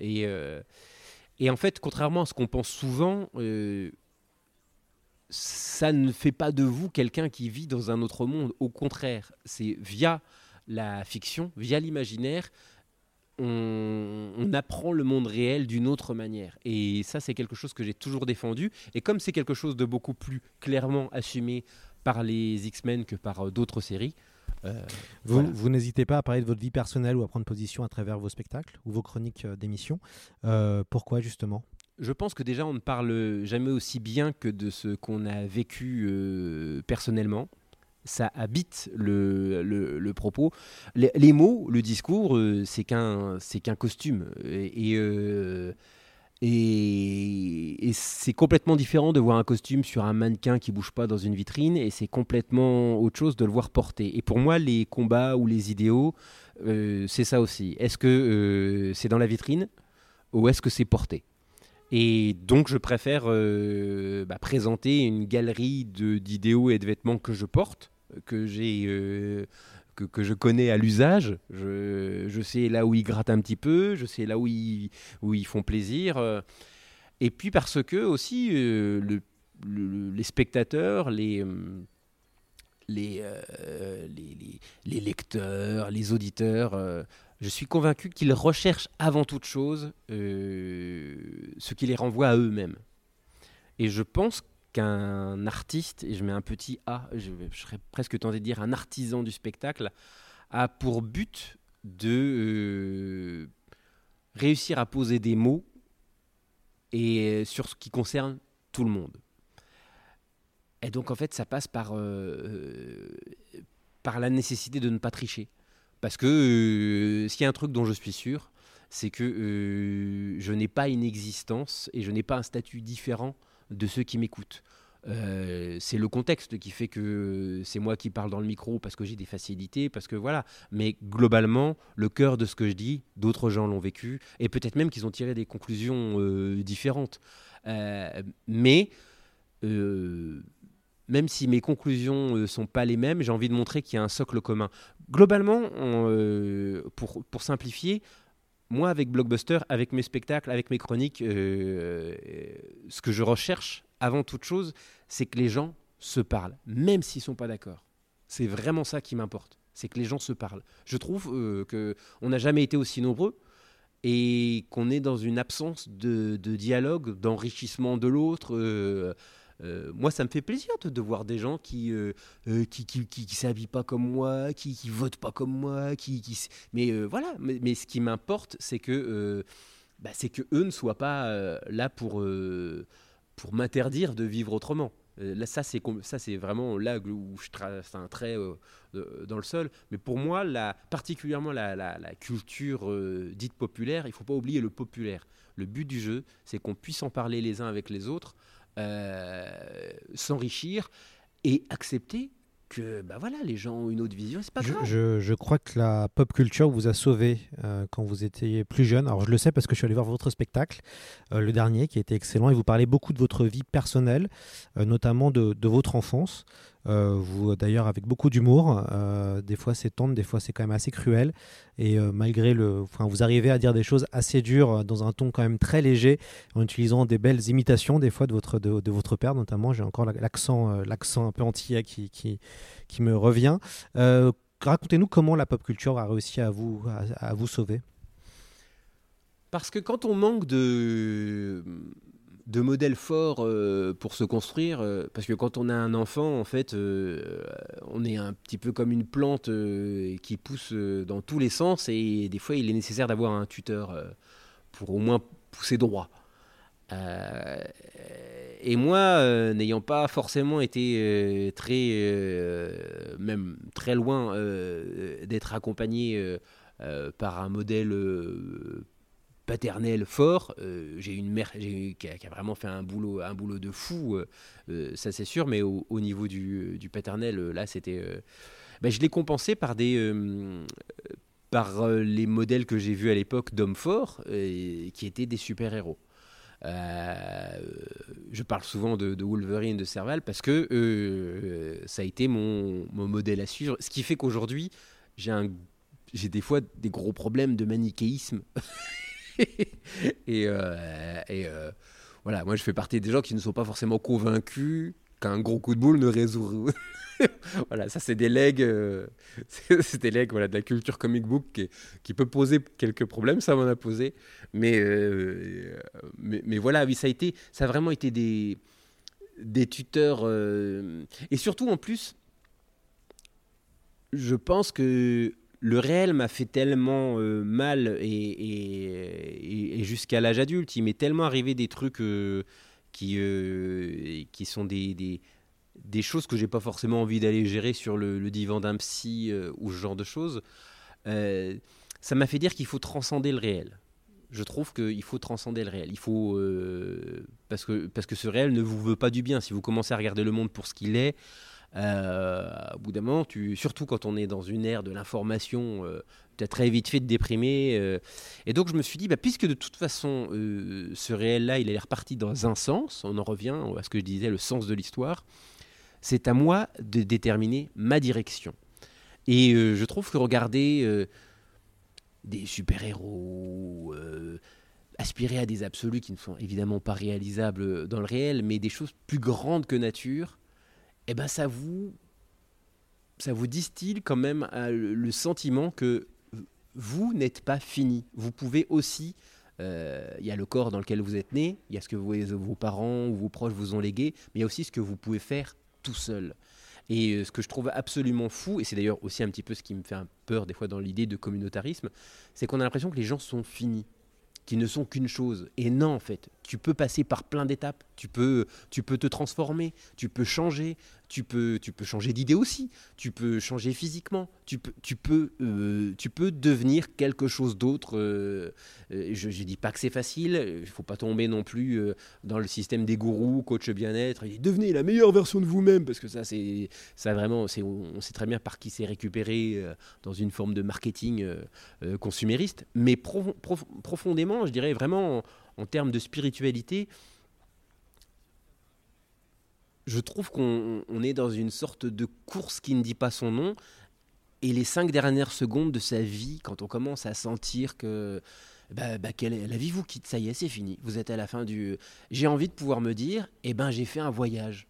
et en fait, contrairement à ce qu'on pense souvent, ça ne fait pas de vous quelqu'un qui vit dans un autre monde. Au contraire, c'est via la fiction, via l'imaginaire, on, apprend le monde réel d'une autre manière. Et ça, c'est quelque chose que j'ai toujours défendu. Et comme c'est quelque chose de beaucoup plus clairement assumé par les X-Men que par euh, d'autres séries, euh, vous, n'hésitez pas à parler de votre vie personnelle ou à prendre position à travers vos spectacles ou vos chroniques euh, d'émissions. pourquoi justement? Je pense que déjà on ne parle jamais aussi bien que de ce qu'on a vécu personnellement ça habite le, le, propos. Les, mots, le discours, euh, c'est qu'un costume. Et, euh, et, et, c'est complètement différent de voir un costume sur un mannequin qui bouge pas dans une vitrine, et c'est complètement autre chose de le voir porter. Et pour moi, les combats ou les idéaux, euh, c'est ça aussi. Est-ce que c'est dans la vitrine ou est-ce que c'est porté? Et donc, je préfère bah, présenter une galerie d'idéaux et de vêtements que je porte, que j'ai euh, que, je connais à l'usage. Je, sais là où ils grattent un petit peu, je sais là où ils, où ils font plaisir. Et puis parce que aussi euh, les spectateurs, les, euh, les, les, les, lecteurs, les auditeurs, je suis convaincu qu'ils recherchent avant toute chose ce qui les renvoie à eux-mêmes. Et je pense qu'un artiste, et je mets un petit A, je, serais presque tenté de dire un artisan du spectacle, a pour but de euh, réussir à poser des mots et sur ce qui concerne tout le monde. Et donc en fait, ça passe par, euh, par la nécessité de ne pas tricher. Parce que euh, s'il y a un truc dont je suis sûr, c'est que je n'ai pas une existence et je n'ai pas un statut différent de ceux qui m'écoutent. Euh, c'est le contexte qui fait que c'est moi qui parle dans le micro parce que j'ai des facilités, parce que voilà. Mais globalement, le cœur de ce que je dis, d'autres gens l'ont vécu et peut-être même qu'ils ont tiré des conclusions euh, différentes. Euh, mais même si mes conclusions ne sont pas les mêmes, j'ai envie de montrer qu'il y a un socle commun. Globalement, pour, pour simplifier, moi, avec Blockbuster, avec mes spectacles, avec mes chroniques, ce que je recherche avant toute chose, c'est que les gens se parlent, même s'ils sont pas d'accord. C'est vraiment ça qui m'importe, c'est que les gens se parlent. Je trouve euh, que on n'a jamais été aussi nombreux et qu'on est dans une absence de, dialogue, d'enrichissement de l'autre. Euh, euh, moi, ça me fait plaisir de, voir des gens qui euh, euh, qui, qui, qui, s'habillent pas comme moi, qui, qui votent pas comme moi, qui, qui mais voilà. Mais, ce qui m'importe, c'est que bah, c'est que eux ne soient pas là pour pour m'interdire de vivre autrement. Euh, ça, c'est ça, c'est vraiment là où je trace un trait euh, dans le sol. Mais pour moi, particulièrement la, la, culture euh, dite populaire, il ne faut pas oublier le populaire. Le but du jeu, c'est qu'on puisse en parler les uns avec les autres, s'enrichir et accepter que bah voilà, les gens ont une autre vision, c'est pas grave. Je, je, crois que la pop culture vous a sauvé euh, quand vous étiez plus jeune. Alors je le sais parce que je suis allé voir votre spectacle, euh, le dernier, qui était excellent, et vous parlez beaucoup de votre vie personnelle, euh, notamment de, de, votre enfance. Euh, vous d'ailleurs avec beaucoup d'humour. Euh, des fois c'est tendre, des fois c'est quand même assez cruel. Et euh, malgré le, enfin vous arrivez à dire des choses assez dures dans un ton quand même très léger, en utilisant des belles imitations des fois de votre de, votre père notamment. J'ai encore l'accent l'accent un peu antillais qui, qui me revient. Racontez-nous comment la pop culture a réussi à vous à vous sauver. Parce que quand on manque de de modèles forts euh, pour se construire, euh, parce que quand on a un enfant, en fait, euh, on est un petit peu comme une plante qui pousse dans tous les sens, et des fois, il est nécessaire d'avoir un tuteur pour au moins pousser droit. et moi, n'ayant pas forcément été très, même très loin d'être accompagné par un modèle paternel fort. Euh, j'ai une mère qui a, vraiment fait un boulot, un boulot de fou, euh, euh, ça c'est sûr, mais au, niveau du, paternel, là c'était. Ben, je l'ai compensé par des. par les modèles que j'ai vus à l'époque d'hommes forts, qui étaient des super-héros. je parle souvent de, Wolverine, de Serval, parce que ça a été mon, mon, modèle à suivre. Ce qui fait qu'aujourd'hui, j'ai des fois des gros problèmes de manichéisme et, euh, euh, voilà, moi je fais partie des gens qui ne sont pas forcément convaincus qu'un gros coup de boule ne résout. voilà, ça c'est des legs, euh, c'est des legs voilà, de la culture comic book qui, peut poser quelques problèmes, ça m'en a posé. Mais, mais, mais, voilà, oui, ça a, été, ça a vraiment été des, des tuteurs. et surtout en plus, je pense que le réel m'a fait tellement euh, mal et, jusqu'à l'âge adulte, il m'est tellement arrivé des trucs euh, qui, euh, qui sont des, des, choses que j'ai pas forcément envie d'aller gérer sur le, divan d'un psy ou ce genre de choses. ça m'a fait dire qu'il faut transcender le réel. Je trouve qu'il faut transcender le réel. Il faut parce que parce que ce réel ne vous veut pas du bien. Si vous commencez à regarder le monde pour ce qu'il est, au bout d'un moment, surtout quand on est dans une ère de l'information, euh, tu as très vite fait de déprimer. Euh. et donc je me suis dit, bah, puisque de toute façon, ce réel-là, il est reparti dans un sens, on en revient à ce que je disais, le sens de l'histoire, c'est à moi de déterminer ma direction. Et je trouve que regarder des super-héros, aspirer à des absolus qui ne sont évidemment pas réalisables dans le réel, mais des choses plus grandes que nature, eh ben ça vous, ça vous distille quand même euh, le sentiment que vous n'êtes pas fini. Vous pouvez aussi, euh, il y a le corps dans lequel vous êtes né, il y a ce que vos parents ou vos proches vous ont légué, mais il y a aussi ce que vous pouvez faire tout seul. Et euh, ce que je trouve absolument fou, et c'est d'ailleurs aussi un petit peu ce qui me fait peur des fois dans l'idée de communautarisme, c'est qu'on a l'impression que les gens sont finis qui ne sont qu'une chose. Et non, en fait, tu peux passer par plein d'étapes. Tu peux, tu peux te transformer, tu peux changer, tu peux, tu peux changer d'idée aussi. Tu peux changer physiquement. Tu peux, tu peux, euh, tu peux devenir quelque chose d'autre. Euh, euh, je ne dis pas que c'est facile. Il ne faut pas tomber non plus dans le système des gourous, coach bien-être. Devenez la meilleure version de vous-même parce que ça, c'est, ça vraiment, on sait très bien par qui c'est récupéré dans une forme de marketing consumériste. Mais profondément, je dirais vraiment en termes de spiritualité, je trouve qu'on est dans une sorte de course qui ne dit pas son nom. Et les cinq dernières secondes de sa vie, quand on commence à sentir que, bah, bah, la vie vous quitte, ça y est, c'est fini. Vous êtes à la fin du. J'ai envie de pouvoir me dire, eh ben, j'ai fait un voyage.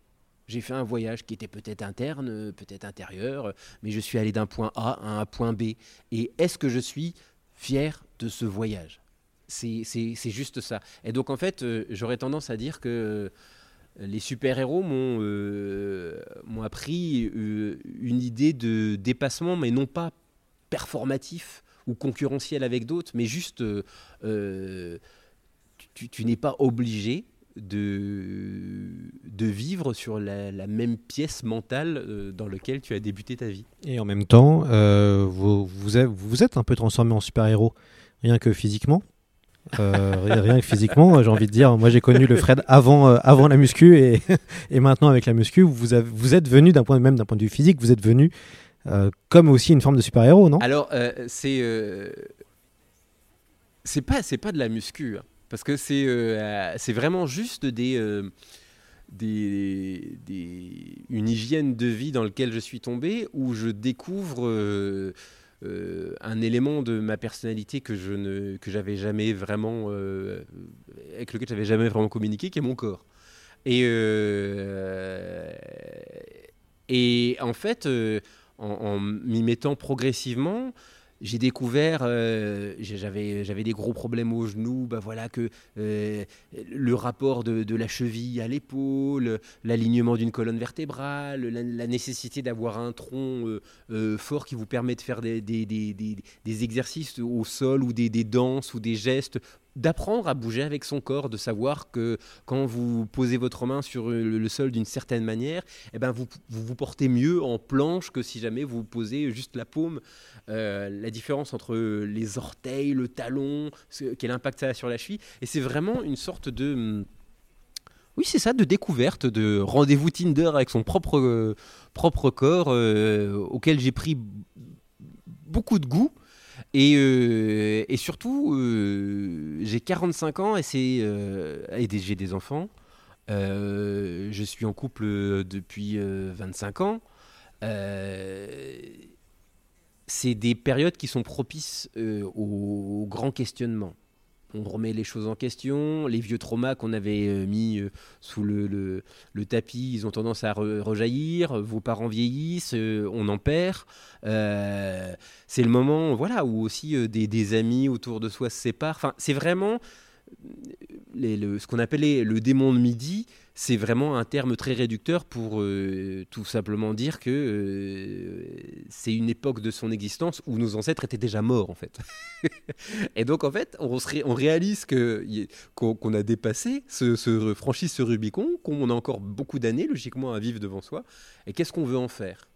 J'ai fait un voyage qui était peut-être interne, peut-être intérieur, mais je suis allé d'un point A à un point B. Et est-ce que je suis fier de ce voyage? C'est juste ça. Et donc en fait, euh, j'aurais tendance à dire que euh, les super-héros m'ont euh, appris une idée de dépassement, mais non pas performatif ou concurrentiel avec d'autres, mais juste tu, n'es pas obligé de, de vivre sur la, même pièce mentale euh, dans laquelle tu as débuté ta vie. Et en même temps, euh, vous, vous êtes un peu transformé en super-héros, rien que physiquement. Euh, rien, que physiquement, j'ai envie de dire. Moi, j'ai connu le Fred avant, euh, avant la muscu et, et maintenant avec la muscu, vous, avez, vous êtes venu d'un point même d'un point de vue physique, vous êtes venu euh, comme aussi une forme de super-héros, non? Alors, c'est c'est pas c'est pas de la muscu hein, parce que c'est c'est vraiment juste des, des, des une hygiène de vie dans lequel je suis tombé où je découvre euh, un élément de ma personnalité que je ne que j'avais jamais vraiment euh, avec lequel j'avais jamais vraiment communiqué qui est mon corps. Et euh, et en fait en m'y mettant progressivement j'ai découvert, euh, j'avais des gros problèmes aux genoux, bah voilà que euh, le rapport de, la cheville à l'épaule, l'alignement d'une colonne vertébrale, la, nécessité d'avoir un tronc euh, fort qui vous permet de faire des, des, exercices au sol ou des danses ou des gestes, d'apprendre à bouger avec son corps, de savoir que quand vous posez votre main sur le, sol d'une certaine manière, eh ben vous, vous portez mieux en planche que si jamais vous posez juste la paume. Euh, la différence entre les orteils, le talon, quel impact ça a sur la cheville. Et c'est vraiment une sorte de... hum, Oui, c'est ça, de découverte, de rendez-vous Tinder avec son propre, euh, propre corps, euh, auquel j'ai pris beaucoup de goût. Et, euh, et surtout, euh, j'ai 45 ans et, euh, et j'ai des enfants. Euh, je suis en couple depuis euh, 25 ans. C'est des périodes qui sont propices au, au grand questionnement. On remet les choses en question, les vieux traumas qu'on avait euh, mis euh, sous le, tapis, ils ont tendance à re- rejaillir, vos parents vieillissent, euh, on en perd. C'est le moment voilà, où aussi des, des amis autour de soi se séparent. Enfin, c'est vraiment ce qu'on appelait le démon de midi, c'est vraiment un terme très réducteur pour euh, tout simplement dire que euh, c'est une époque de son existence où nos ancêtres étaient déjà morts en fait. et donc en fait, on, se ré- on réalise que qu'on a dépassé, ce, ce, franchi ce Rubicon, qu'on a encore beaucoup d'années logiquement à vivre devant soi. Et qu'est-ce qu'on veut en faire?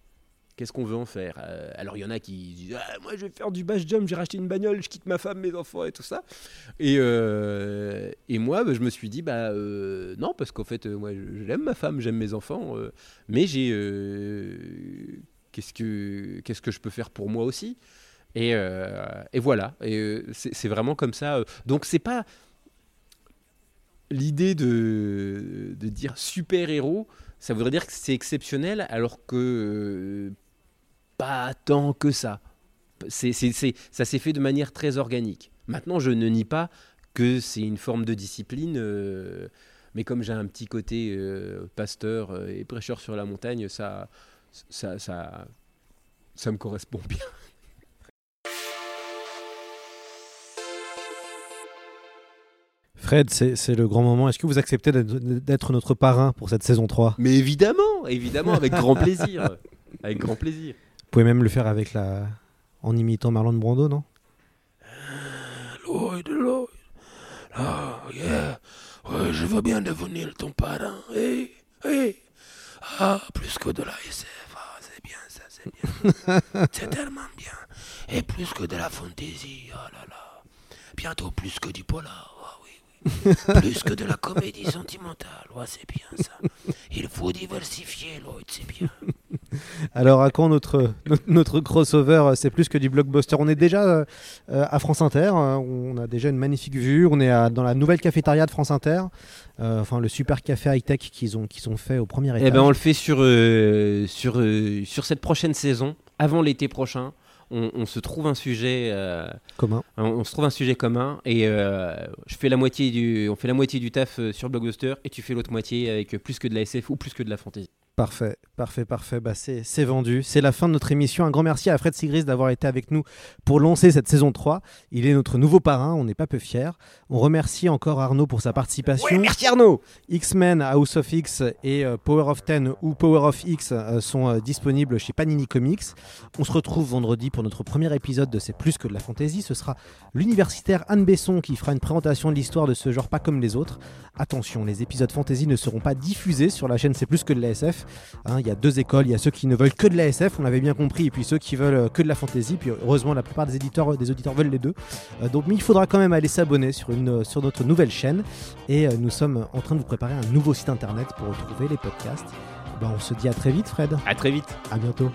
Qu'est-ce qu'on veut en faire Euh, Alors il y en a qui disent Ah, Moi je vais faire du bass jump, j'ai racheté une bagnole, je quitte ma femme, mes enfants et tout ça. Et, euh, et moi bah, je me suis dit Bah euh, non, parce qu'en fait, moi j'aime ma femme, j'aime mes enfants, mais j'ai. qu'est-ce, que, qu'est-ce que je peux faire pour moi aussi? Et, et voilà, et c'est, vraiment comme ça. Donc c'est pas l'idée de, de dire super-héros, ça voudrait dire que c'est exceptionnel, alors que pas tant que ça. C'est, c'est- c'est- ça s'est fait de manière très organique. Maintenant, je ne nie pas que c'est une forme de discipline, euh, mais comme j'ai un petit côté euh, pasteur euh, et prêcheur sur la montagne, ça, ça, ça, ça me correspond bien. Fred, c'est le grand moment. Est-ce que vous acceptez d'être- d'être notre parrain pour cette saison 3 Mais évidemment, évidemment, avec grand plaisir. Avec grand plaisir. Vous pouvez même le faire avec la... en imitant Marlon Brando, non? Lloyd, Lloyd. Ah, yeah. Ouais, je veux bien devenir ton parrain. Hey, hey. Ah, plus que de la SF. Ah, c'est bien ça, c'est bien. c'est tellement bien. Et plus que de la fantaisie. Oh là là. Bientôt plus que du polar. Ah. plus que de la comédie sentimentale. Ouais, c'est bien ça. Il faut diversifier, Lloyd, c'est bien. Alors, à quand notre, notre, notre crossover euh, C'est plus que du blockbuster? On est déjà euh, euh, à France Inter. euh, on a déjà une magnifique vue. On est à- dans la nouvelle cafétéria de France Inter. Euh, enfin, le super café high-tech qu'ils ont, qu'ils ont fait au premier étage. Eh ben, on le fait sur, euh, sur, euh, sur cette prochaine saison, avant l'été prochain. On, on se trouve un sujet euh, Commun. On, on se trouve un sujet commun et euh, je fais la moitié du, on fait la moitié du taf euh, sur Blockbuster et tu fais l'autre moitié avec plus que de la SF ou plus que de la fantasy. Parfait, parfait, parfait. Bah, c'est vendu. C'est la fin de notre émission. Un grand merci à Fred Sigris d'avoir été avec nous pour lancer cette saison 3. Il est notre nouveau parrain, on n'est pas peu fiers. On remercie encore Arnaud pour sa participation. Ouais, merci Arnaud X-Men, House of X et euh, Power of Ten ou Power of X euh, sont euh, disponibles chez Panini Comics. On se retrouve vendredi pour notre premier épisode de C'est plus que de la fantasy. Ce sera l'universitaire Anne Besson qui fera une présentation de l'histoire de ce genre pas comme les autres. Attention, les épisodes fantasy ne seront pas diffusés sur la chaîne C'est plus que de la SF. Hein, Il y a deux écoles, il y a ceux qui ne veulent que de la SF, on l'avait bien compris, et puis ceux qui veulent euh, que de la fantasy. Puis heureusement, la plupart des éditeurs, des auditeurs veulent les deux. Euh, donc, mais il faudra quand même aller s'abonner sur, une, sur notre nouvelle chaîne. Et euh, nous sommes en train de vous préparer un nouveau site internet pour retrouver les podcasts. Ben, on se dit à très vite, Fred. À très vite. À bientôt.